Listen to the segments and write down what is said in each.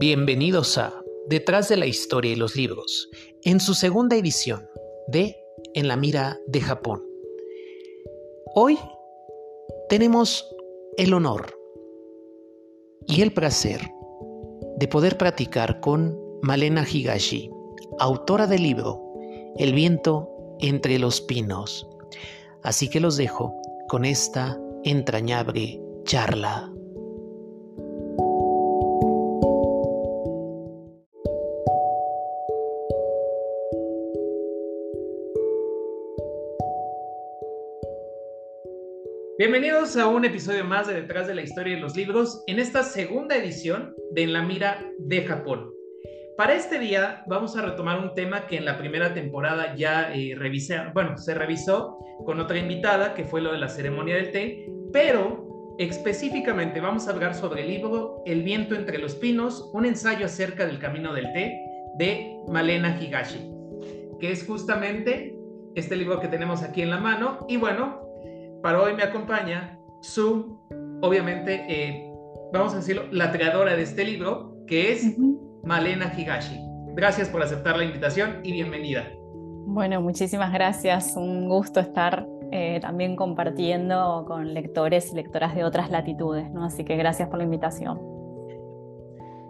Bienvenidos a Detrás de la historia y los libros, en su segunda edición de En la mira de Japón. Hoy tenemos el honor y el placer de poder practicar con Malena Higashi, autora del libro El viento entre los pinos. Así que los dejo con esta entrañable charla. Bienvenidos a un episodio más de Detrás de la Historia de los Libros, en esta segunda edición de En la Mira de Japón. Para este día vamos a retomar un tema que en la primera temporada ya eh, revisé, bueno, se revisó con otra invitada, que fue lo de la ceremonia del té, pero específicamente vamos a hablar sobre el libro El viento entre los pinos, un ensayo acerca del camino del té de Malena Higashi, que es justamente este libro que tenemos aquí en la mano. Y bueno, para hoy me acompaña su, obviamente, eh, vamos a decirlo, la creadora de este libro, que es Malena Higashi. Gracias por aceptar la invitación y bienvenida. Bueno, muchísimas gracias. Un gusto estar eh, también compartiendo con lectores y lectoras de otras latitudes, ¿no? Así que gracias por la invitación.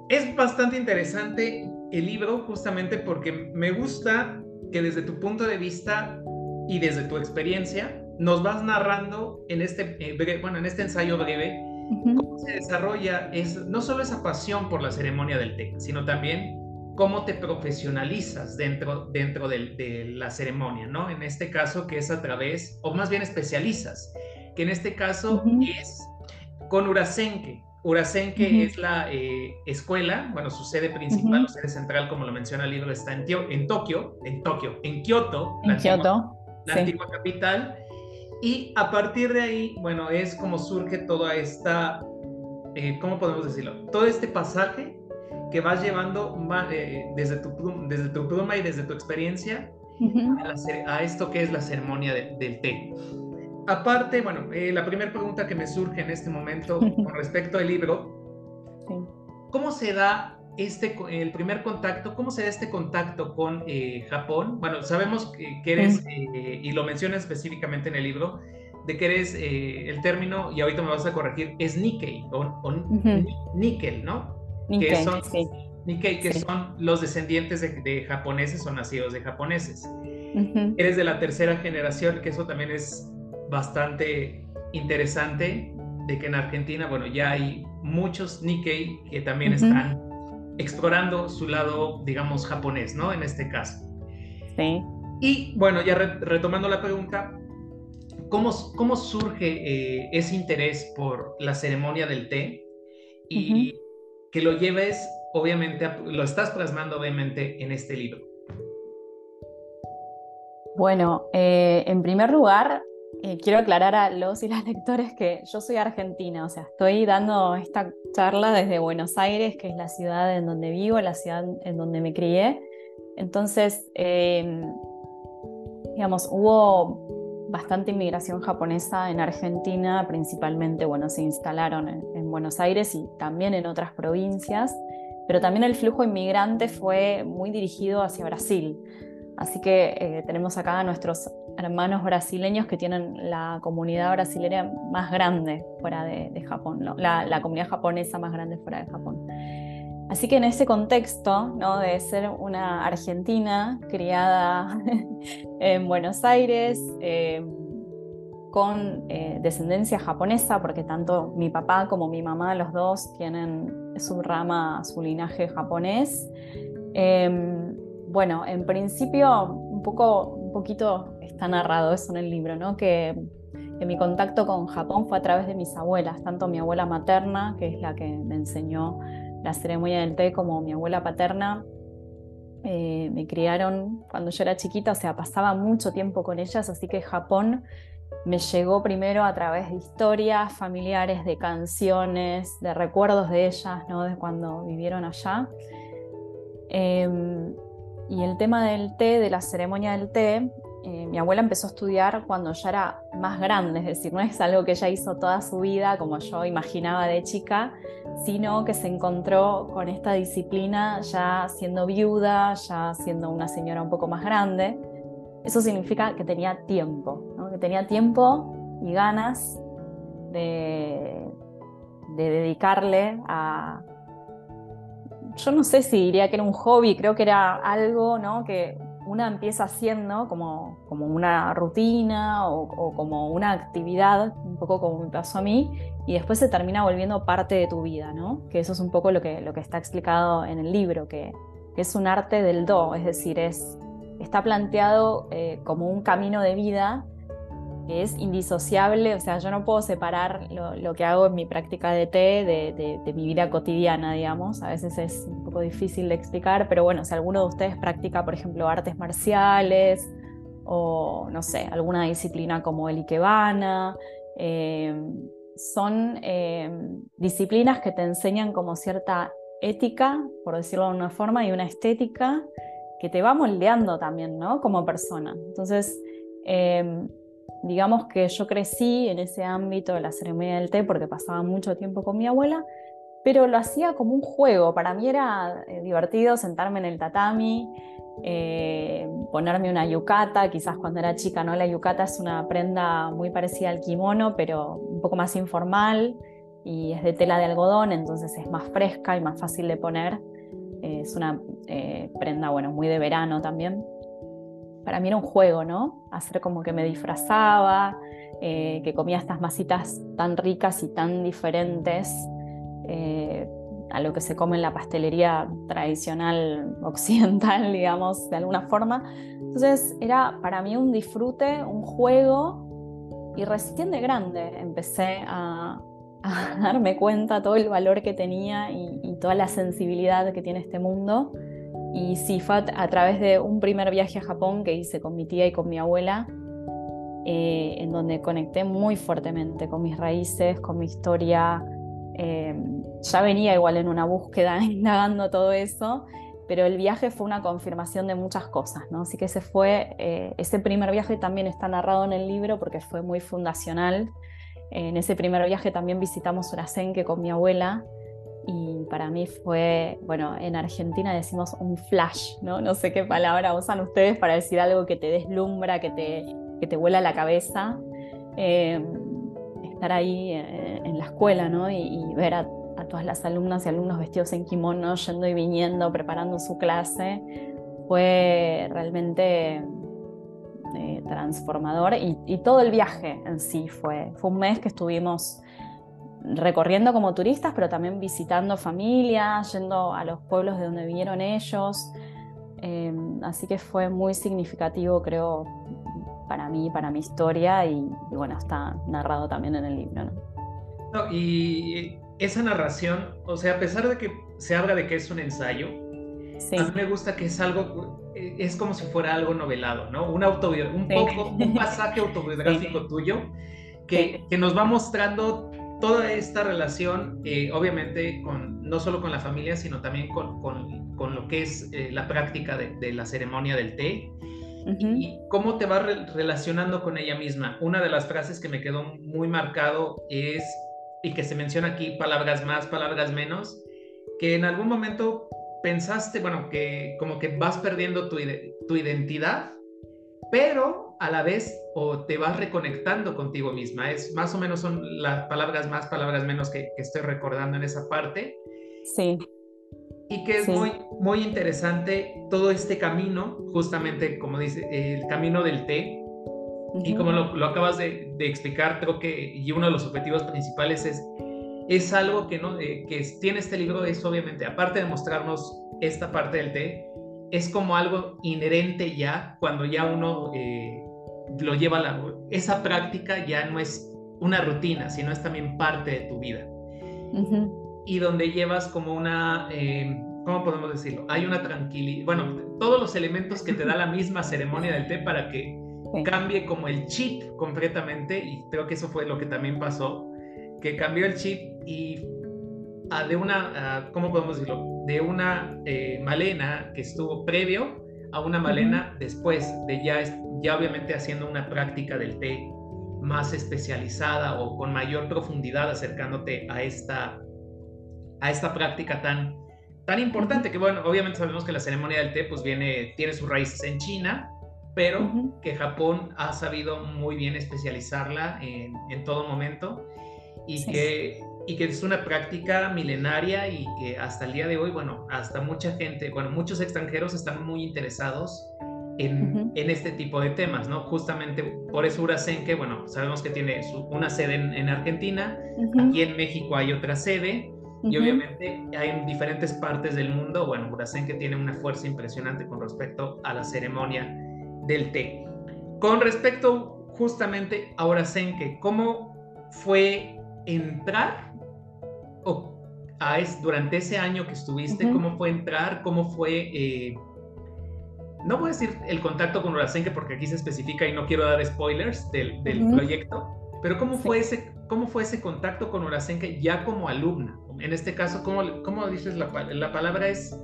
Es bastante interesante el libro justamente porque me gusta que desde tu punto de vista y desde tu experiencia nos vas narrando en este, eh, bueno, en este ensayo breve cómo se desarrolla es, no solo esa pasión por la ceremonia del té, sino también cómo te profesionalizas dentro, dentro de, la ceremonia, ¿no? En este caso que es a través, o más bien especializas, que en este caso es con Urasenke. Urasenke es la eh, escuela, bueno, su sede principal, su sede central, como lo menciona el libro, está en, en Tokio, en Tokio, en Kioto, en la, Kioto, la antigua capital, y a partir de ahí, bueno, es como surge toda esta, eh, ¿cómo podemos decirlo? Todo este pasaje que vas llevando eh, desde, tu, desde tu pluma y desde tu experiencia a, esto que es la ceremonia del té. Aparte, bueno, eh, la primera pregunta que me surge en este momento con respecto al libro, ¿cómo se da este, el primer contacto, ¿cómo se da este contacto con eh, Japón? Bueno, sabemos que, eres, eh, y lo menciona específicamente en el libro, de que eres eh, el término, y ahorita me vas a corregir, es Nikkei, o, Nickel, ¿no? Nikkei, que son, Nikkei, que son los descendientes de, japoneses o nacidos de japoneses. Eres de la tercera generación, que eso también es bastante interesante, de que en Argentina, bueno, ya hay muchos Nikkei que también están explorando su lado, digamos, japonés, ¿no? En este caso. Sí. Y bueno, ya retomando la pregunta, ¿cómo, cómo surge eh, ese interés por la ceremonia del té? Y que lo lleves, obviamente, lo estás plasmando, obviamente, en este libro. Bueno, eh, en primer lugar, eh, quiero aclarar a los y las lectores que yo soy argentina, o sea, estoy dando esta charla desde Buenos Aires, que es la ciudad en donde vivo, la ciudad en donde me crié. Entonces, em, digamos, hubo bastante inmigración japonesa en Argentina, principalmente, bueno, se instalaron en, Buenos Aires y también en otras provincias, pero también el flujo inmigrante fue muy dirigido hacia Brasil. Así que eh, tenemos acá a nuestros hermanos brasileños que tienen la comunidad brasileña más grande fuera de, Japón, la, comunidad japonesa más grande fuera de Japón. Así que en ese contexto ¿no? de ser una argentina criada en Buenos Aires, em, con eh, descendencia japonesa, porque tanto mi papá como mi mamá, los dos, tienen su rama, su linaje japonés. Em, bueno, en principio, un poco, un poquito está narrado eso en el libro, ¿no? Que, mi contacto con Japón fue a través de mis abuelas, tanto mi abuela materna, que es la que me enseñó la ceremonia del té, como mi abuela paterna, eh, me criaron cuando yo era chiquita, o sea, pasaba mucho tiempo con ellas, así que Japón me llegó primero a través de historias familiares, de canciones, de recuerdos de ellas, ¿no? de cuando vivieron allá. Em, y el tema del té, de la ceremonia del té, eh, mi abuela empezó a estudiar cuando ya era más grande, es decir, no es algo que ella hizo toda su vida como yo imaginaba de chica, sino que se encontró con esta disciplina ya siendo viuda, ya siendo una señora un poco más grande. Eso significa que tenía tiempo, que tenía tiempo y ganas de dedicarle a, yo no sé si diría que era un hobby, creo que era algo ¿no? que una empieza haciendo como, como una rutina o, como una actividad, un poco como me pasó a mí, y después se termina volviendo parte de tu vida, ¿no? Que eso es un poco lo que, lo que está explicado en el libro, que, es un arte del do, es decir, es, está planteado eh, como un camino de vida es indisociable, o sea, yo no puedo separar lo, que hago en mi práctica de té de, mi vida cotidiana, digamos. A veces es un poco difícil de explicar, pero bueno, si alguno de ustedes practica, por ejemplo, artes marciales o, no sé, alguna disciplina como el Ikebana, eh, son eh, disciplinas que te enseñan como cierta ética, por decirlo de una forma, y una estética que te va moldeando también, ¿no? Como persona. Entonces, eh, digamos que yo crecí en ese ámbito de la ceremonia del té porque pasaba mucho tiempo con mi abuela, pero lo hacía como un juego. Para mí era eh, divertido sentarme en el tatami, eh, ponerme una yucata, quizás cuando era chica, ¿no? La yucata es una prenda muy parecida al kimono, pero un poco más informal y es de tela de algodón, entonces es más fresca y más fácil de poner. es una eh, prenda, bueno, muy de verano también para mí era un juego, ¿no? Hacer como que me disfrazaba, eh, que comía estas masitas tan ricas y tan diferentes eh, a lo que se come en la pastelería tradicional occidental, digamos, de alguna forma. Entonces era para mí un disfrute, un juego, y recién de grande empecé a, darme cuenta todo el valor que tenía y toda la sensibilidad que tiene este mundo y sí, fue a, través de un primer viaje a Japón que hice con mi tía y con mi abuela, eh, en donde conecté muy fuertemente con mis raíces, con mi historia. Eh, ya venía igual en una búsqueda, indagando todo eso, pero el viaje fue una confirmación de muchas cosas, ¿no? Así que ese fue, eh, ese primer viaje también está narrado en el libro porque fue muy fundacional. En ese primer viaje también visitamos Urasenke con mi abuela, y para mí fue, bueno, en Argentina decimos un flash, ¿no? No sé qué palabra usan ustedes para decir algo que te deslumbra, que te, que te vuela la cabeza. Em, estar ahí eh, en, la escuela, ¿no? Y, ver a, todas las alumnas y alumnos vestidos en kimono, yendo y viniendo, preparando su clase, fue realmente eh, transformador y, y, todo el viaje en sí fue, fue un mes que estuvimos recorriendo como turistas, pero también visitando familias, yendo a los pueblos de donde vinieron ellos. Em, así que fue muy significativo, creo, para mí, para mi historia y, bueno, está narrado también en el libro. ¿no? y esa narración, o sea, a pesar de que se habla de que es un ensayo, a mí me gusta que es algo, es como si fuera algo novelado, ¿no? Un, un poco, un pasaje autobiográfico tuyo que, que nos va mostrando toda esta relación, eh, obviamente, con, no solo con la familia, sino también con, con, lo que es eh, la práctica de, la ceremonia del té. Y cómo te vas relacionando con ella misma. Una de las frases que me quedó muy marcado es, y que se menciona aquí, palabras más, palabras menos, que en algún momento pensaste, bueno, que como que vas perdiendo tu, tu identidad, pero a la vez o te vas reconectando contigo misma. Es más o menos son las palabras más, palabras menos que, estoy recordando en esa parte. Sí. Y que es muy, muy interesante todo este camino, justamente como dice, el camino del té. Y como lo, acabas de, explicar, creo que y uno de los objetivos principales es, es algo que, no, eh, que tiene este libro, es obviamente, aparte de mostrarnos esta parte del té, es como algo inherente ya cuando ya uno eh, lo lleva a la... Esa práctica ya no es una rutina, sino es también parte de tu vida. Y donde llevas como una... Eh, ¿Cómo podemos decirlo? Hay una tranquilidad, bueno, todos los elementos que te da la misma ceremonia del té para que cambie como el chip completamente, y creo que eso fue lo que también pasó, que cambió el chip y de una, ¿cómo podemos decirlo? De una eh, Malena que estuvo previo a una Malena después de ya ya obviamente haciendo una práctica del té más especializada o con mayor profundidad acercándote a esta, a esta práctica tan, tan importante que bueno, obviamente sabemos que la ceremonia del té pues viene, tiene sus raíces en China, pero que Japón ha sabido muy bien especializarla en, en todo momento y, que, y que es una práctica milenaria y que hasta el día de hoy, bueno, hasta mucha gente, bueno, muchos extranjeros están muy interesados en, en, este tipo de temas, ¿no? Justamente por eso Urasenke, bueno, sabemos que tiene una sede en, Argentina, y en México hay otra sede, y obviamente hay en diferentes partes del mundo, bueno, Urasenke tiene una fuerza impresionante con respecto a la ceremonia del té. Con respecto justamente a Urasenke, ¿cómo fue entrar o a es, durante ese año que estuviste, cómo fue entrar, cómo fue... Eh, no voy a decir el contacto con Urasenke porque aquí se especifica y no quiero dar spoilers del, proyecto, pero ¿cómo, fue ese, ¿cómo fue ese contacto con Urasenke ya como alumna? En este caso, ¿cómo, cómo dices la, la palabra es,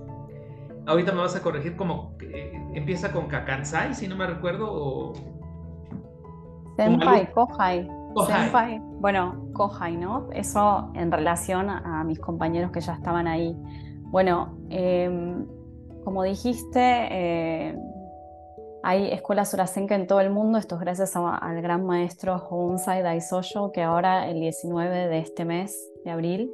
ahorita me vas a corregir, como eh, empieza con Kakansai, si no me recuerdo, o... Senpai, Kohai. Senpai, bueno, Kohai, ¿no? Eso en relación a mis compañeros que ya estaban ahí. Bueno, eh, como dijiste, eh, hay escuelas Urasenka en todo el mundo. Esto es gracias al gran maestro Honsai Daisoyo, que ahora, el 19 de este mes de abril,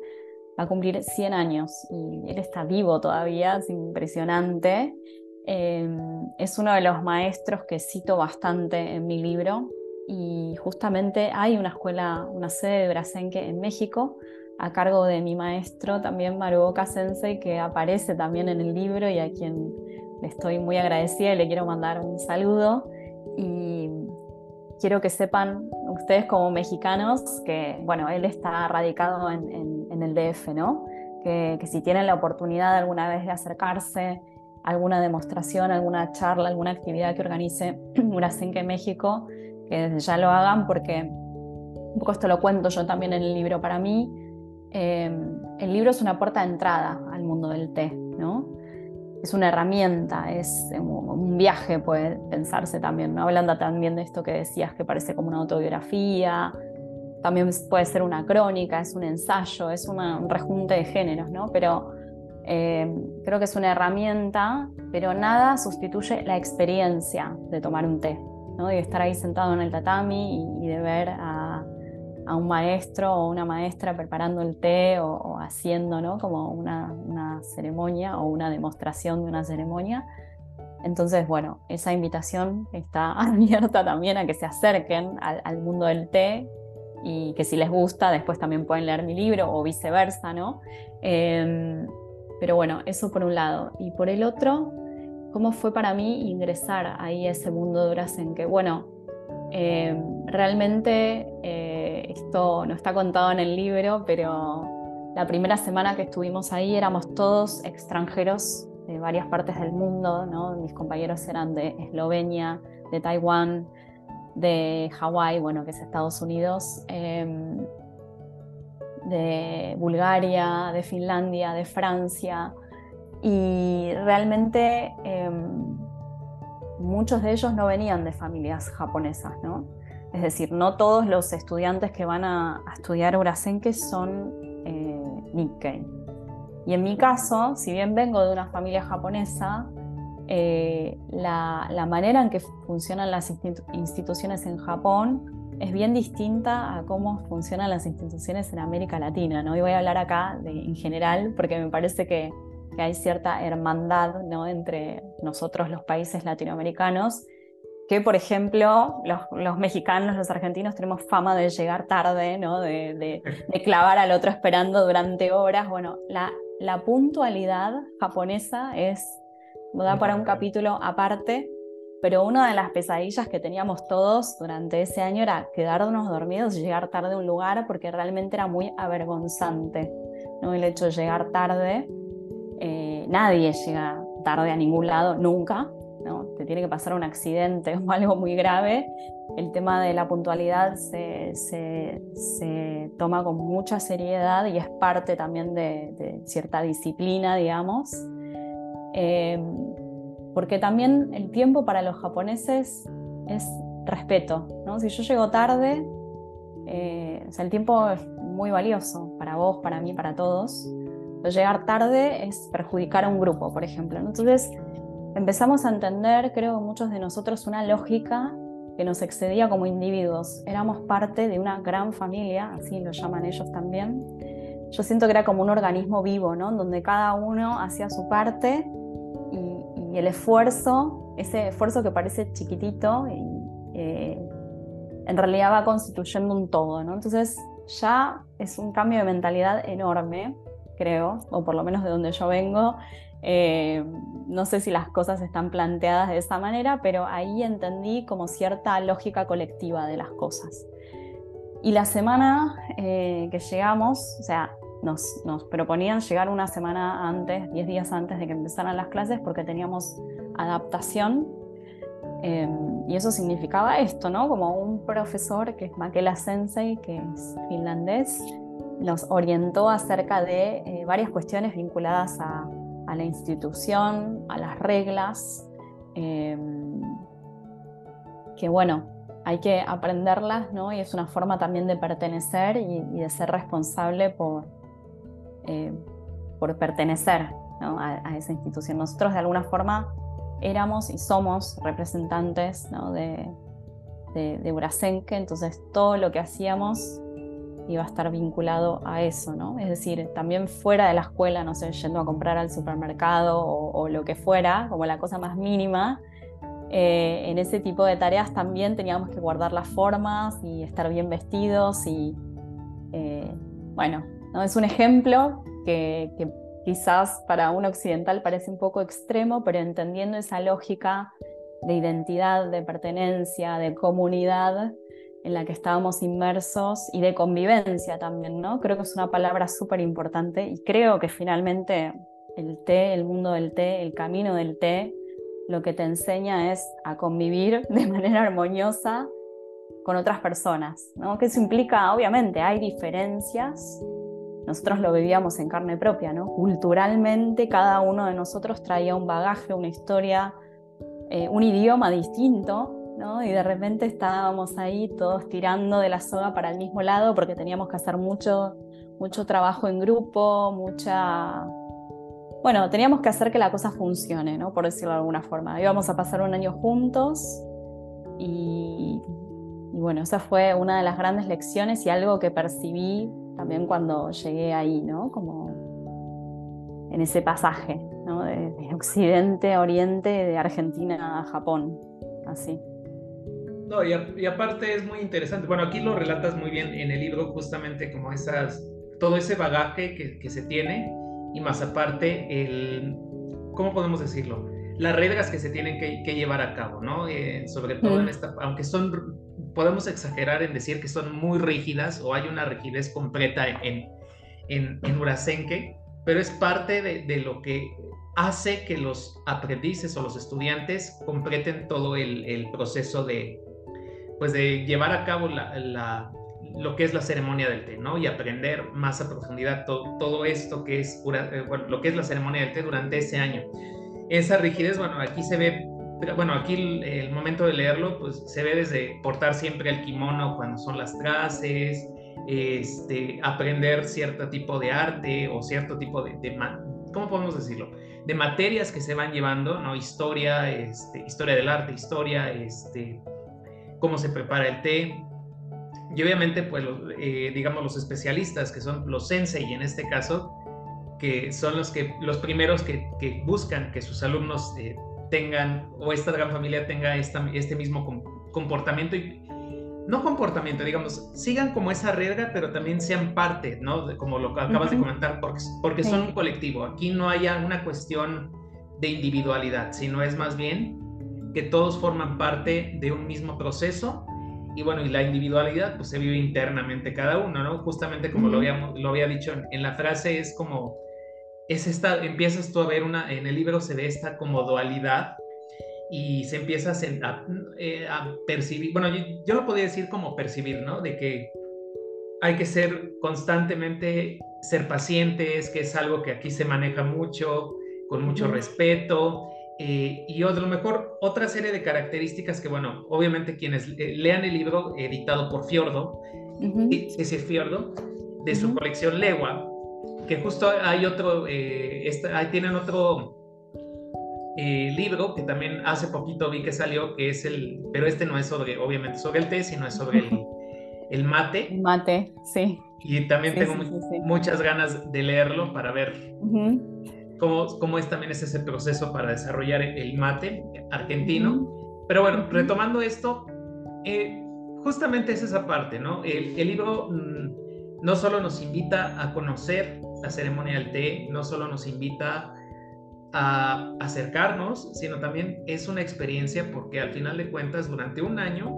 va a cumplir 100 años. Y él está vivo todavía, es impresionante. Eh, es uno de los maestros que cito bastante en mi libro. Y justamente hay una escuela, una sede de Urasenke en México, a cargo de mi maestro también Maruoka Sensei, que aparece también en el libro y a quien le estoy muy agradecida y le quiero mandar un saludo. Y quiero que sepan ustedes como mexicanos que, bueno, él está radicado en, el DF, ¿no? Que, si tienen la oportunidad alguna vez de acercarse a alguna demostración, alguna charla, alguna actividad que organice Urasenque México, que ya lo hagan porque un poco esto lo cuento yo también en el libro para mí, Em, el libro es una puerta de entrada al mundo del té, ¿no? Es una herramienta, es un viaje, puede pensarse también, ¿no? Hablando también de esto que decías, que parece como una autobiografía, también puede ser una crónica, es un ensayo, es un rejunte de géneros, ¿no? Pero em, creo que es una herramienta, pero nada sustituye la experiencia de tomar un té, ¿no? De estar ahí sentado en el tatami y de ver a a un maestro o una maestra preparando el té o, haciendo ¿no? como una, ceremonia o una demostración de una ceremonia. Entonces, bueno, esa invitación está abierta también a que se acerquen al, mundo del té y que si les gusta, después también pueden leer mi libro o viceversa, ¿no? Em, pero bueno, eso por un lado. Y por el otro, ¿cómo fue para mí ingresar ahí a ese mundo de en que, bueno, em, realmente eh, esto no está contado en el libro, pero la primera semana que estuvimos ahí éramos todos extranjeros de varias partes del mundo, ¿no? Mis compañeros eran de Eslovenia, de Taiwán, de Hawái, bueno, que es Estados Unidos, em, de Bulgaria, de Finlandia, de Francia, y realmente em, muchos de ellos no venían de familias japonesas, ¿no? Es decir, no todos los estudiantes que van a, estudiar Urasenke son eh, Nikkei. Y en mi caso, si bien vengo de una familia japonesa, eh, la, manera en que funcionan las instituciones en Japón es bien distinta a cómo funcionan las instituciones en América Latina. ¿no? Y voy a hablar acá en general porque me parece que, hay cierta hermandad entre nosotros los países latinoamericanos que, por ejemplo, los, mexicanos, los argentinos tenemos fama de llegar tarde, ¿no? de, clavar al otro esperando durante horas. Bueno, la, la puntualidad japonesa es, da para un capítulo aparte, pero una de las pesadillas que teníamos todos durante ese año era quedarnos dormidos y llegar tarde a un lugar porque realmente era muy avergonzante ¿no? el hecho de llegar tarde. Eh, nadie llega tarde a ningún lado nunca, te tiene que pasar un accidente o algo muy grave, el tema de la puntualidad se, toma con mucha seriedad y es parte también de, cierta disciplina, digamos. Eh, porque también el tiempo para los japoneses es respeto, ¿no? Si yo llego tarde, eh, o sea, el tiempo es muy valioso para vos, para mí, para todos. Pero llegar tarde es perjudicar a un grupo, por ejemplo. Entonces empezamos a entender, creo, muchos de nosotros, una lógica que nos excedía como individuos. Éramos parte de una gran familia, así lo llaman ellos también. Yo siento que era como un organismo vivo, ¿no? Donde cada uno hacía su parte y, el esfuerzo, ese esfuerzo que parece chiquitito, y, eh, en realidad va constituyendo un todo, ¿no? Entonces ya es un cambio de mentalidad enorme, creo, o por lo menos de donde yo vengo. Eh, no sé si las cosas están planteadas de esa manera, pero ahí entendí como cierta lógica colectiva de las cosas. Y la semana eh, que llegamos, o sea, nos, nos, proponían llegar una semana antes, 10 días antes de que empezaran las clases, porque teníamos adaptación Em, y eso significaba esto, ¿no? Como un profesor que es Makela Sensei, que es finlandés, nos orientó acerca de eh, varias cuestiones vinculadas a, la institución, a las reglas, em, que bueno, hay que aprenderlas, ¿no? Y es una forma también de pertenecer y, de ser responsable por, eh, por pertenecer a, esa institución. Nosotros de alguna forma éramos y somos representantes de, de, Urasenque, entonces todo lo que hacíamos iba a estar vinculado a eso, ¿no? Es decir, también fuera de la escuela, no sé, yendo a comprar al supermercado o, lo que fuera, como la cosa más mínima, eh, en ese tipo de tareas también teníamos que guardar las formas y estar bien vestidos y, eh, bueno, ¿no? es un ejemplo que, que quizás para un occidental parece un poco extremo, pero entendiendo esa lógica de identidad, de pertenencia, de comunidad en la que estábamos inmersos y de convivencia también, ¿no? Creo que es una palabra súper importante y creo que finalmente el té, el mundo del té, el camino del té, lo que te enseña es a convivir de manera armoniosa con otras personas, ¿no? Que eso implica, obviamente, hay diferencias, nosotros lo vivíamos en carne propia, ¿no? Culturalmente cada uno de nosotros traía un bagaje, una historia, eh, un idioma distinto, ¿no? Y de repente estábamos ahí todos tirando de la soga para el mismo lado porque teníamos que hacer mucho, mucho trabajo en grupo, mucha... Bueno, teníamos que hacer que la cosa funcione, ¿no? Por decirlo de alguna forma. Íbamos a pasar un año juntos y, bueno, esa fue una de las grandes lecciones y algo que percibí también cuando llegué ahí, ¿no? Como en ese pasaje, ¿no? De, Occidente a Oriente, de Argentina a Japón, así. No, y, aparte es muy interesante, bueno, aquí lo relatas muy bien en el libro, justamente como esas, todo ese bagaje que, que se tiene, y más aparte, el, ¿cómo podemos decirlo? Las reglas que se tienen que, que llevar a cabo, ¿no? Eh, sobre todo en esta, aunque son podemos exagerar en decir que son muy rígidas o hay una rigidez completa en, en, en Urasenke, pero es parte de, de, lo que hace que los aprendices o los estudiantes completen todo el, el proceso de, pues de llevar a cabo la, la, lo que es la ceremonia del té, ¿no? Y aprender más a profundidad todo, todo esto que es, eh, bueno, lo que es la ceremonia del té durante ese año. Esa rigidez, bueno, aquí se ve bueno, aquí el, momento de leerlo, pues se ve desde portar siempre el kimono cuando son las clases, este, aprender cierto tipo de arte o cierto tipo de, ¿cómo podemos decirlo? De materias que se van llevando, ¿no? Historia, este, historia del arte, historia, este, cómo se prepara el té. Y obviamente, pues, eh, digamos, los especialistas, que son los sensei en este caso, que son los, que, los primeros que, que buscan que sus alumnos eh, tengan o esta gran familia tenga esta, este mismo comportamiento y no comportamiento, digamos, sigan como esa regla, pero también sean parte, ¿no? como lo acabas de comentar, porque, porque son un colectivo. Aquí no haya una cuestión de individualidad, sino es más bien que todos forman parte de un mismo proceso y bueno, y la individualidad pues se vive internamente cada uno, ¿no? Justamente como lo, habíamos, lo había dicho en la frase, es como es esta, empiezas tú a ver una, en el libro se ve esta como dualidad y se empieza a, eh, a, percibir, bueno, yo, lo podría decir como percibir, ¿no? De que hay que ser constantemente, ser pacientes, que es algo que aquí se maneja mucho, con mucho respeto, eh, y a lo mejor otra serie de características que, bueno, obviamente quienes eh, lean el libro editado por Fiordo, ese Fiordo, de su colección Legua, que justo hay otro, eh, ahí tienen otro libro que también hace poquito vi que salió, que es el, pero este no es sobre, obviamente, sobre el té, sino es sobre el, el mate. Mate, sí. Y también tengo muchas ganas de leerlo para ver cómo, cómo, es también ese proceso para desarrollar el mate argentino. Pero bueno, retomando esto, eh, justamente es esa parte, ¿no? El, el libro mm, no solo nos invita a conocer la ceremonia del té, no solo nos invita a acercarnos, sino también es una experiencia porque al final de cuentas durante un año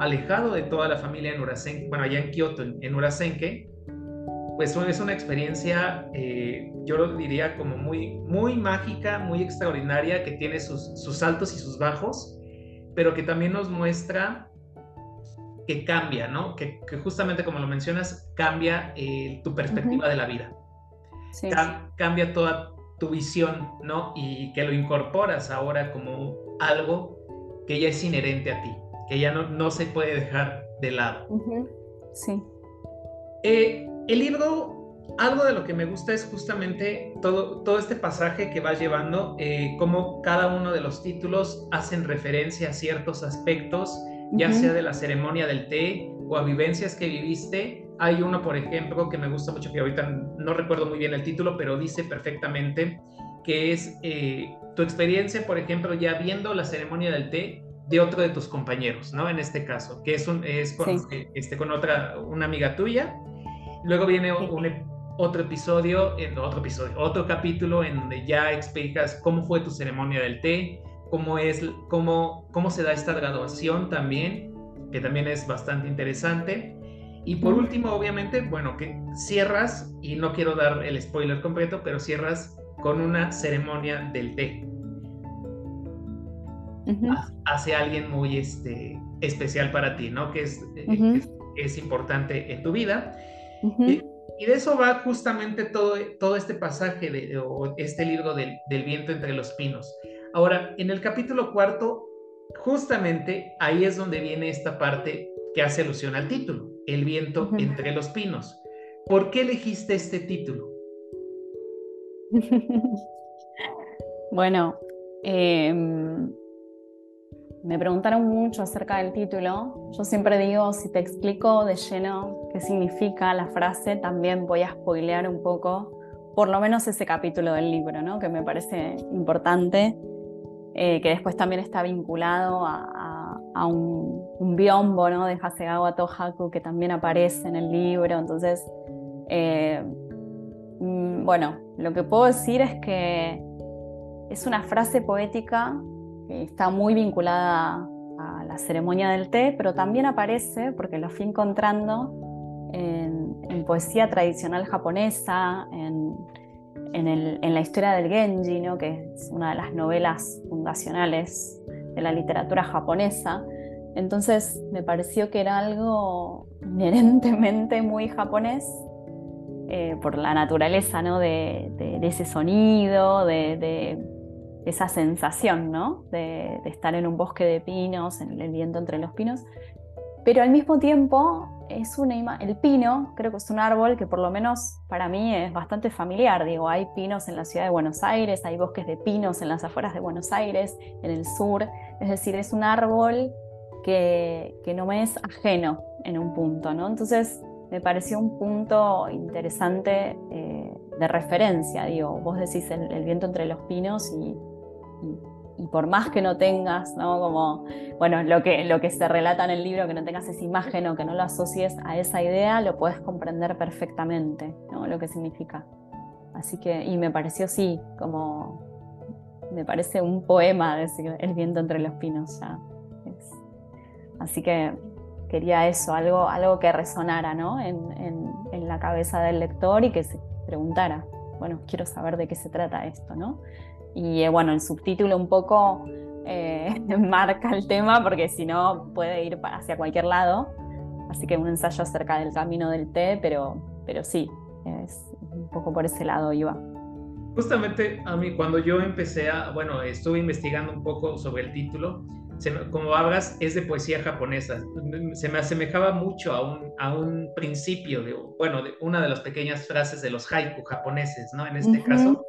alejado de toda la familia en Urasenke, bueno, allá en Kioto, en, Urasenke, pues es una experiencia, eh, yo lo diría como muy, muy mágica, muy extraordinaria, que tiene sus, altos y sus bajos, pero que también nos muestra que cambia, ¿no? Que, justamente como lo mencionas, cambia eh, tu perspectiva de la vida. cambia toda tu visión, ¿no? Y que lo incorporas ahora como algo que ya es inherente a ti que ya no, no se puede dejar de lado. Sí. Eh, el libro, algo de lo que me gusta es justamente todo, todo este pasaje que va llevando, eh, cómo cada uno de los títulos hacen referencia a ciertos aspectos, ya sea de la ceremonia del té o a vivencias que viviste. Hay uno, por ejemplo, que me gusta mucho, que ahorita no recuerdo muy bien el título, pero dice perfectamente que es eh, tu experiencia, por ejemplo, ya viendo la ceremonia del té, de otro de tus compañeros, ¿no? En este caso, que es, un, es con, eh, este, con otra, una amiga tuya. Luego viene un, otro episodio, en, otro episodio, otro capítulo en donde ya explicas cómo fue tu ceremonia del té, cómo es, cómo, cómo se da esta graduación también, que también es bastante interesante. Y por último, obviamente, bueno, que cierras, y no quiero dar el spoiler completo, pero cierras con una ceremonia del té hace alguien muy este, especial para ti, ¿no? Que es, eh, es, importante en tu vida. Y, de eso va justamente todo, todo este pasaje de, o este libro del, del, viento entre los pinos. Ahora, en el capítulo cuarto, justamente ahí es donde viene esta parte que hace alusión al título, El viento entre los pinos. ¿Por qué elegiste este título? bueno, eh, me preguntaron mucho acerca del título. Yo siempre digo, si te explico de lleno qué significa la frase, también voy a spoilear un poco, por lo menos ese capítulo del libro, ¿no? que me parece importante, eh, que después también está vinculado a, un, biombo ¿no? de Hasegawa Tohaku que también aparece en el libro. Entonces, eh, mm, bueno, lo que puedo decir es que es una frase poética está muy vinculada a la ceremonia del té, pero también aparece, porque lo fui encontrando, en, poesía tradicional japonesa, en, la historia del Genji, ¿no? que es una de las novelas fundacionales de la literatura japonesa. Entonces me pareció que era algo inherentemente muy japonés eh, por la naturaleza ¿no? de, ese sonido, de esa sensación, ¿no? De, estar en un bosque de pinos, en el viento entre los pinos. Pero al mismo tiempo, es una el pino, creo que es un árbol que por lo menos para mí es bastante familiar. Digo, hay pinos en la ciudad de Buenos Aires, hay bosques de pinos en las afueras de Buenos Aires, en el sur. Es decir, es un árbol que, que no me es ajeno en un punto, ¿no? Entonces, me pareció un punto interesante eh, de referencia. Digo, vos decís el, viento entre los pinos y, y, por más que no tengas, ¿no? Como, bueno, lo que, lo que se relata en el libro, que no tengas esa imagen o que no lo asocies a esa idea, lo puedes comprender perfectamente, ¿no? Lo que significa. Así que, y me pareció sí, como, me parece un poema decir el viento entre los pinos ya. así que quería eso, algo, algo que resonara ¿no? en, en, en, la cabeza del lector y que se preguntara, bueno, quiero saber de qué se trata esto, ¿no? Y eh, bueno, el subtítulo un poco eh, marca el tema porque si no puede ir hacia cualquier lado. Así que un ensayo acerca del camino del té, pero, pero sí, es un poco por ese lado iba. Justamente a mí, cuando yo empecé a, bueno, estuve investigando un poco sobre el título, como hablas, es de poesía japonesa. Se me asemejaba mucho a un, a un principio, de, bueno, de una de las pequeñas frases de los haiku japoneses, ¿no? En este caso.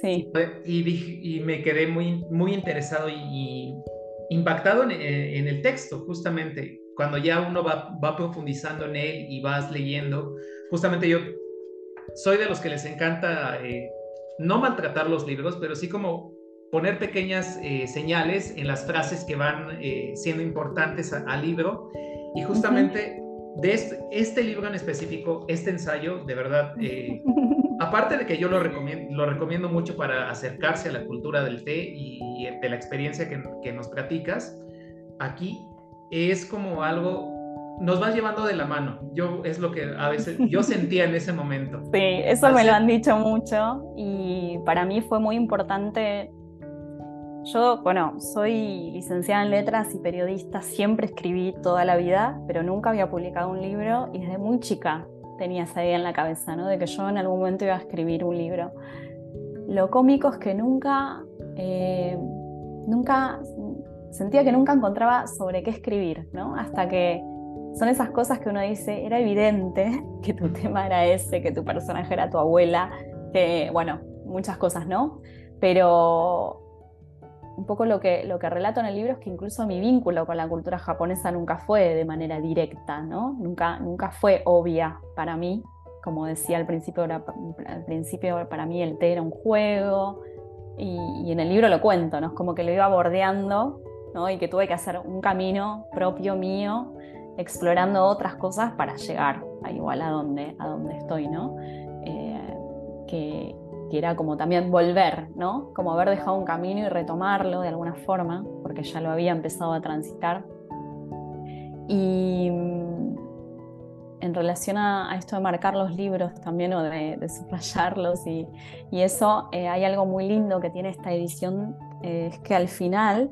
Sí. Y, y, me quedé muy, muy interesado y, impactado en, en, el texto, justamente. Cuando ya uno va, va profundizando en él y vas leyendo, justamente yo soy de los que les encanta eh, no maltratar los libros, pero sí como poner pequeñas eh, señales en las frases que van eh, siendo importantes al libro. Y justamente de este, este, libro en específico, este ensayo, de verdad, eh, aparte de que yo lo recomiendo, lo recomiendo mucho para acercarse a la cultura del té y, de la experiencia que, que nos platicas, aquí es como algo nos va llevando de la mano. Yo es lo que a veces yo sentía en ese momento. Sí, eso me lo han dicho mucho y para mí fue muy importante yo, bueno, soy licenciada en letras y periodista, siempre escribí toda la vida, pero nunca había publicado un libro y desde muy chica tenía esa idea en la cabeza, ¿no? De que yo en algún momento iba a escribir un libro. Lo cómico es que nunca, eh, nunca, sentía que nunca encontraba sobre qué escribir, ¿no? Hasta que son esas cosas que uno dice, era evidente que tu tema era ese, que tu personaje era tu abuela, que, bueno, muchas cosas, ¿no? Pero un poco lo que, lo que relato en el libro es que incluso mi vínculo con la cultura japonesa nunca fue de manera directa, ¿no? Nunca, nunca fue obvia para mí. Como decía al principio, al principio para mí el té era un juego y, en el libro lo cuento, ¿no? Es como que lo iba bordeando ¿no? y que tuve que hacer un camino propio mío explorando otras cosas para llegar a igual a donde, a donde estoy, ¿no? Eh, que, que era como también volver, ¿no? Como haber dejado un camino y retomarlo de alguna forma, porque ya lo había empezado a transitar. Y mm, en relación a, esto de marcar los libros también o de, subrayarlos y, eso, eh, hay algo muy lindo que tiene esta edición, eh, es que al final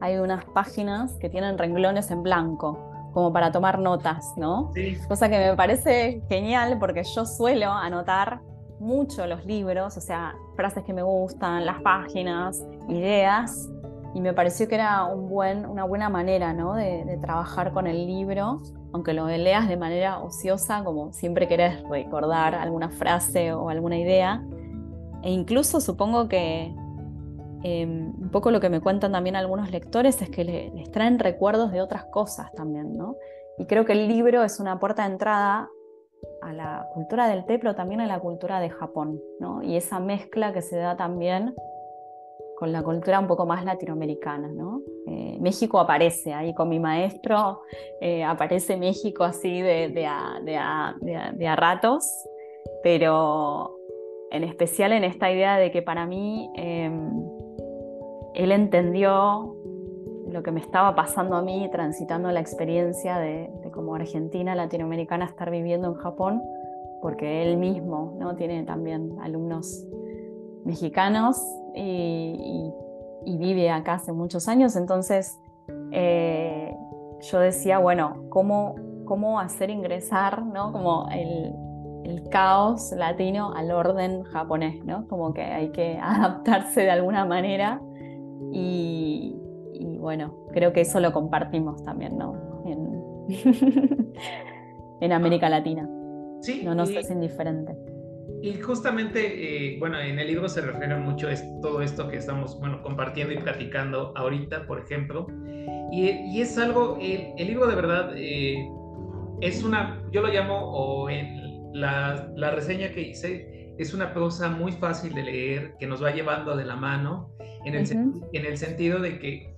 hay unas páginas que tienen renglones en blanco como para tomar notas, ¿no? Cosa que me parece genial porque yo suelo anotar mucho los libros, o sea, frases que me gustan, las páginas, ideas, y me pareció que era una buena manera ¿no? de, trabajar con el libro, aunque lo leas de manera ociosa, como siempre querés recordar alguna frase o alguna idea. E incluso supongo que em, un poco lo que me cuentan también algunos lectores es que les traen recuerdos de otras cosas también, ¿no? Y creo que el libro es una puerta de entrada a la cultura del té, pero también a la cultura de Japón, ¿no? Y esa mezcla que se da también con la cultura un poco más latinoamericana, ¿no? Eh, México aparece ahí con mi maestro, eh, aparece México así de, de, a, ratos, pero en especial en esta idea de que para mí em, él entendió lo que me estaba pasando a mí transitando la experiencia de, como argentina latinoamericana estar viviendo en Japón, porque él mismo ¿no? tiene también alumnos mexicanos y, vive acá hace muchos años, entonces eh, yo decía, bueno, ¿cómo, cómo hacer ingresar ¿no? como el, el caos latino al orden japonés, ¿no? Como que hay que adaptarse de alguna manera y, y bueno, creo que eso lo compartimos también, ¿no? En, en América Latina. Sí. No nos es indiferente. Y justamente, eh, bueno, en el libro se refiere mucho a todo esto que estamos, bueno, compartiendo y platicando ahorita, por ejemplo. Y, y es algo, el, el, libro de verdad eh, es una, yo lo llamo, o en la, la reseña que hice, es una prosa muy fácil de leer, que nos va llevando de la mano, en el, en el sentido de que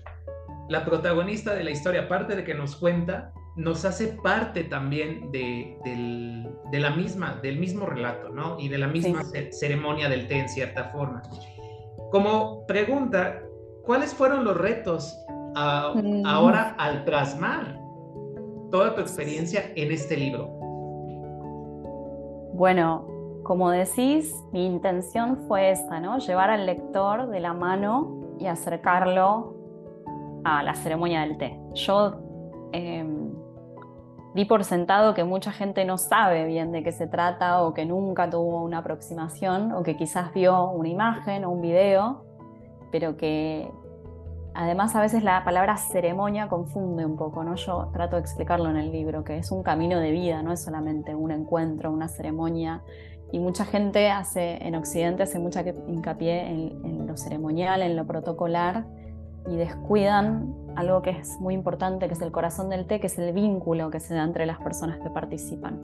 la protagonista de la historia, aparte de que nos cuenta, nos hace parte también de, la misma, del mismo relato, ¿no? Y de la misma ceremonia del té, en cierta forma. Como pregunta, ¿cuáles fueron los retos mm. ahora al plasmar toda tu experiencia en este libro? Bueno, como decís, mi intención fue esta, ¿no? Llevar al lector de la mano y acercarlo a la ceremonia del té. Yo em, di por sentado que mucha gente no sabe bien de qué se trata o que nunca tuvo una aproximación o que quizás vio una imagen o un video, pero que además a veces la palabra ceremonia confunde un poco, ¿no? Yo trato de explicarlo en el libro, que es un camino de vida, no es solamente un encuentro, una ceremonia. Y mucha gente hace, en Occidente hace mucha hincapié en lo ceremonial, en lo protocolar, y descuidan algo que es muy importante, que es el corazón del té, que es el vínculo que se da entre las personas que participan.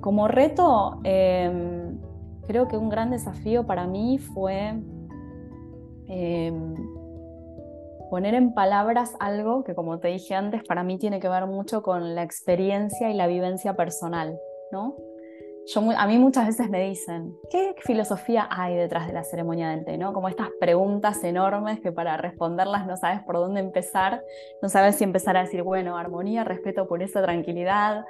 Como reto, em, creo que un gran desafío para mí fue em, poner en palabras algo que, como te dije antes, para mí tiene que ver mucho con la experiencia y la vivencia personal, ¿no? A mí muchas veces me dicen, ¿qué filosofía hay detrás de la ceremonia del té? ¿no? Como estas preguntas enormes que para responderlas no sabes por dónde empezar, no sabes si empezar a decir, bueno, armonía, respeto, pureza, tranquilidad,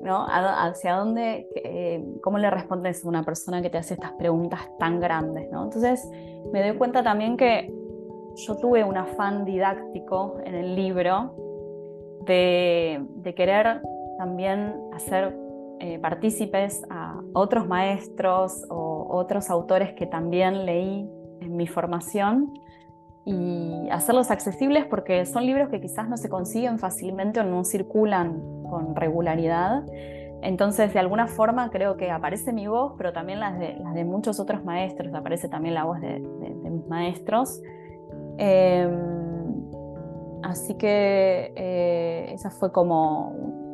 ¿no? ¿Hacia dónde, eh, cómo le respondes a una persona que te hace estas preguntas tan grandes? ¿no? Entonces me doy cuenta también que yo tuve un afán didáctico en el libro de, de querer también hacer eh, partícipes a otros maestros o otros autores que también leí en mi formación y hacerlos accesibles porque son libros que quizás no se consiguen fácilmente o no circulan con regularidad. Entonces, de alguna forma creo que aparece mi voz, pero también las de, las de muchos otros maestros, aparece también la voz de, mis maestros. Em, así que eh, esa fue como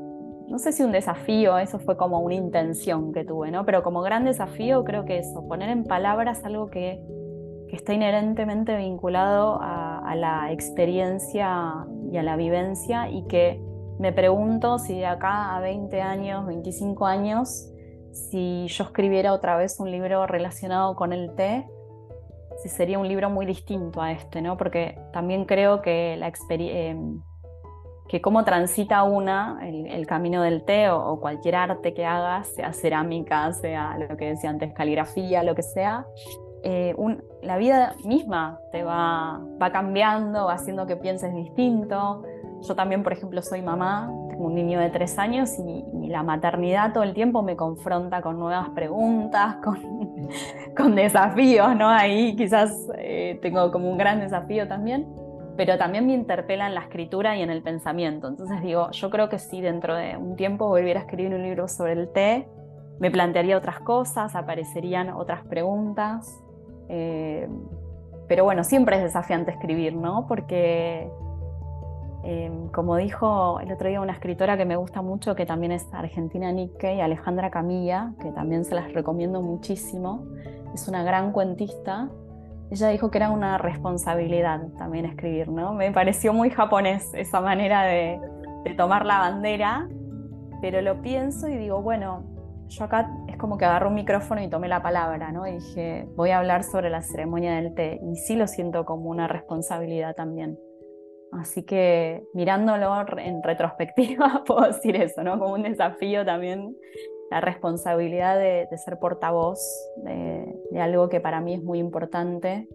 no sé si un desafío, eso fue como una intención que tuve, ¿no? Pero como gran desafío creo que eso, poner en palabras algo que, está inherentemente vinculado a, la experiencia y a la vivencia y que me pregunto si de acá a 20 años, 25 años, si yo escribiera otra vez un libro relacionado con el té, si sería un libro muy distinto a este, ¿no? Porque también creo que la experiencia em, que cómo transita una el, camino del té o, cualquier arte que hagas, sea cerámica, sea lo que decía antes, caligrafía, lo que sea, eh, la vida misma te va, va cambiando, va haciendo que pienses distinto. Yo también, por ejemplo, soy mamá, tengo un niño de tres años y, la maternidad todo el tiempo me confronta con nuevas preguntas, con, con desafíos, ¿no? Ahí quizás eh, tengo como un gran desafío también pero también me interpela en la escritura y en el pensamiento. Entonces digo, yo creo que si dentro de un tiempo volviera a escribir un libro sobre el té, me plantearía otras cosas, aparecerían otras preguntas. Eh, pero bueno, siempre es desafiante escribir, ¿no? Porque, em, como dijo el otro día una escritora que me gusta mucho, que también es argentina Nikkei, Alejandra Camilla, que también se las recomiendo muchísimo, es una gran cuentista ella dijo que era una responsabilidad también escribir, ¿no? Me pareció muy japonés esa manera de, tomar la bandera, pero lo pienso y digo, bueno, yo acá es como que agarro un micrófono y tomé la palabra, ¿no? Y dije, voy a hablar sobre la ceremonia del té, y sí lo siento como una responsabilidad también. Así que mirándolo en retrospectiva puedo decir eso, ¿no? Como un desafío también la responsabilidad de, ser portavoz de, algo que para mí es muy importante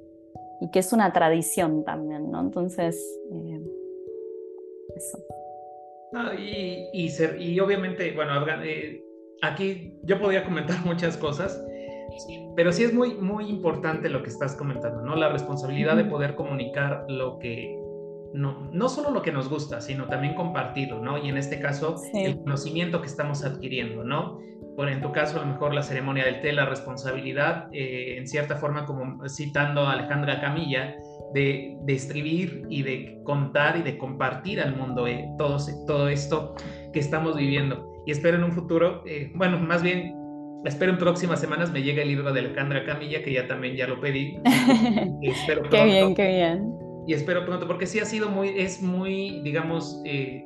y que es una tradición también, ¿no? Entonces, eh, eso. y, y, obviamente, bueno, eh, aquí yo podría comentar muchas cosas, pero sí es muy, muy importante lo que estás comentando, ¿no? La responsabilidad de poder comunicar lo que, no, no solo lo que nos gusta, sino también compartirlo, ¿no? Y en este caso, el conocimiento que estamos adquiriendo, ¿no? Por en tu caso, a lo mejor la ceremonia del té, la responsabilidad, eh, en cierta forma, como citando a Alejandra Camilla, de, de, escribir y de contar y de compartir al mundo eh, todo, todo esto que estamos viviendo. Y espero en un futuro, eh, bueno, más bien espero en próximas semanas me llegue el libro de Alejandra Camilla, que ya también ya lo pedí. espero Qué bien, qué bien y espero pronto, porque sí ha sido muy, es muy, digamos, eh,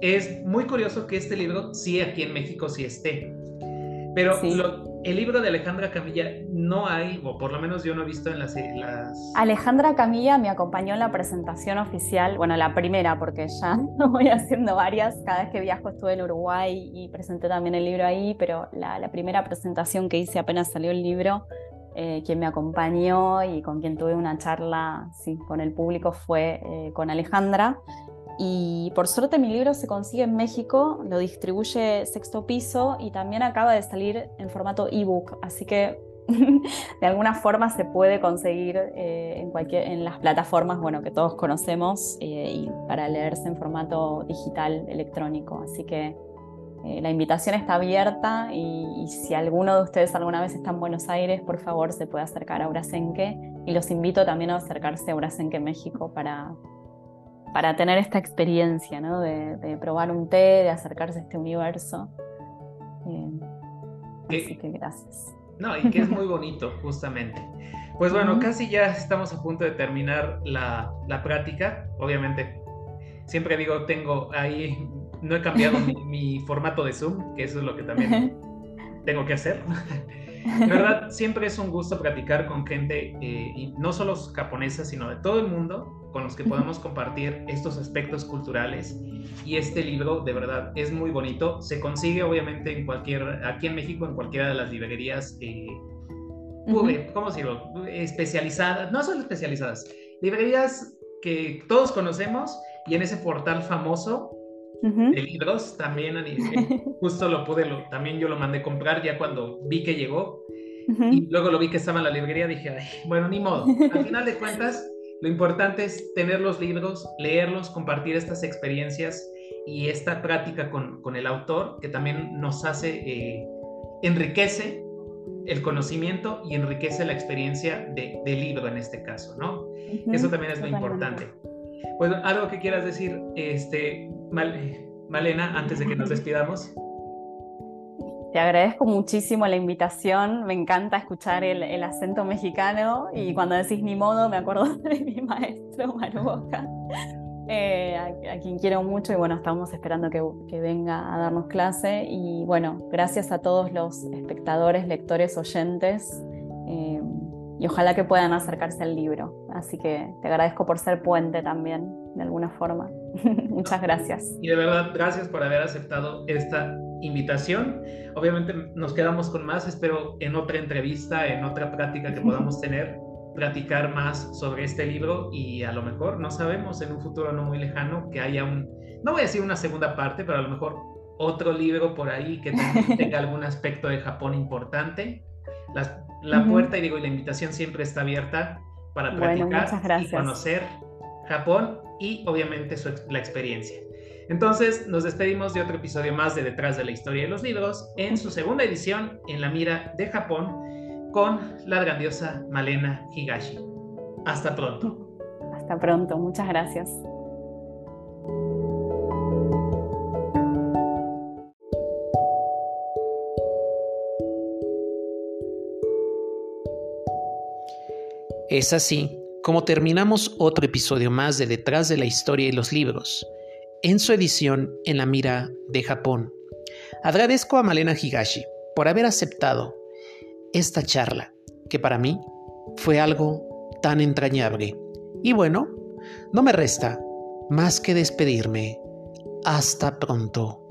es muy curioso que este libro sí aquí en México sí esté. Pero el libro de Alejandra Camilla no hay, o por lo menos yo no he visto en las, las... Alejandra Camilla me acompañó en la presentación oficial, bueno, la primera, porque ya no voy haciendo varias, cada vez que viajo estuve en Uruguay y presenté también el libro ahí, pero la, la primera presentación que hice apenas salió el libro eh, quien me acompañó y con quien tuve una charla sí, con el público fue eh, con Alejandra. Y por suerte mi libro se consigue en México, lo distribuye Sexto Piso y también acaba de salir en formato ebook, así que de alguna forma se puede conseguir eh, en, cualquier, en las plataformas bueno, que todos conocemos eh, y para leerse en formato digital electrónico. Así que eh, la invitación está abierta y, si alguno de ustedes alguna vez está en Buenos Aires, por favor se puede acercar a Urasenque y los invito también a acercarse a Urasenque México para, para tener esta experiencia ¿no? de, probar un té, de acercarse a este universo. así que gracias. No, y que es muy bonito, justamente. Pues bueno, casi ya estamos a punto de terminar la, la práctica. Obviamente, siempre digo, tengo ahí no he cambiado mi, formato de Zoom, que eso es lo que también tengo que hacer. De verdad, siempre es un gusto platicar con gente, eh, y no solo japonesa, sino de todo el mundo, con los que podemos compartir estos aspectos culturales. Y este libro, de verdad, es muy bonito. Se consigue, obviamente, en cualquier, aquí en México, en cualquiera de las librerías, eh, ¿cómo decirlo? Especializadas, no son especializadas, librerías que todos conocemos y en ese portal famoso de libros también justo lo pude lo, también yo lo mandé comprar ya cuando vi que llegó. Y luego lo vi que estaba en la librería dije bueno ni modo al final de cuentas lo importante es tener los libros leerlos compartir estas experiencias y esta práctica con, con el autor que también nos hace eh, enriquece el conocimiento y enriquece la experiencia de, del libro en este caso no eso también es lo importante bueno, algo que quieras decir, este, Malena, antes de que nos despidamos. Te agradezco muchísimo la invitación, me encanta escuchar el, acento mexicano y cuando decís ni modo me acuerdo de mi maestro Maruboca, eh, a, quien quiero mucho y bueno, estamos esperando que, que, venga a darnos clase y bueno, gracias a todos los espectadores, lectores, oyentes. Eh, y ojalá que puedan acercarse al libro. Así que te agradezco por ser puente también, de alguna forma. Muchas gracias. Y de verdad, gracias por haber aceptado esta invitación. Obviamente nos quedamos con más, espero en otra entrevista, en otra práctica que podamos tener, platicar más sobre este libro y a lo mejor, no sabemos, en un futuro no muy lejano, que haya un, no voy a decir una segunda parte, pero a lo mejor otro libro por ahí que tenga algún aspecto de Japón importante. Las la puerta y digo, la invitación siempre está abierta para practicar y conocer Japón y obviamente la experiencia. Entonces, nos despedimos de otro episodio más de Detrás de la Historia de los Libros en su segunda edición en la mira de Japón con la grandiosa Malena Higashi. Hasta pronto. Hasta pronto, muchas gracias. Es así como terminamos otro episodio más de Detrás de la Historia y los Libros, en su edición en la mira de Japón. Agradezco a Malena Higashi por haber aceptado esta charla, que para mí fue algo tan entrañable. Y bueno, no me resta más que despedirme. Hasta pronto.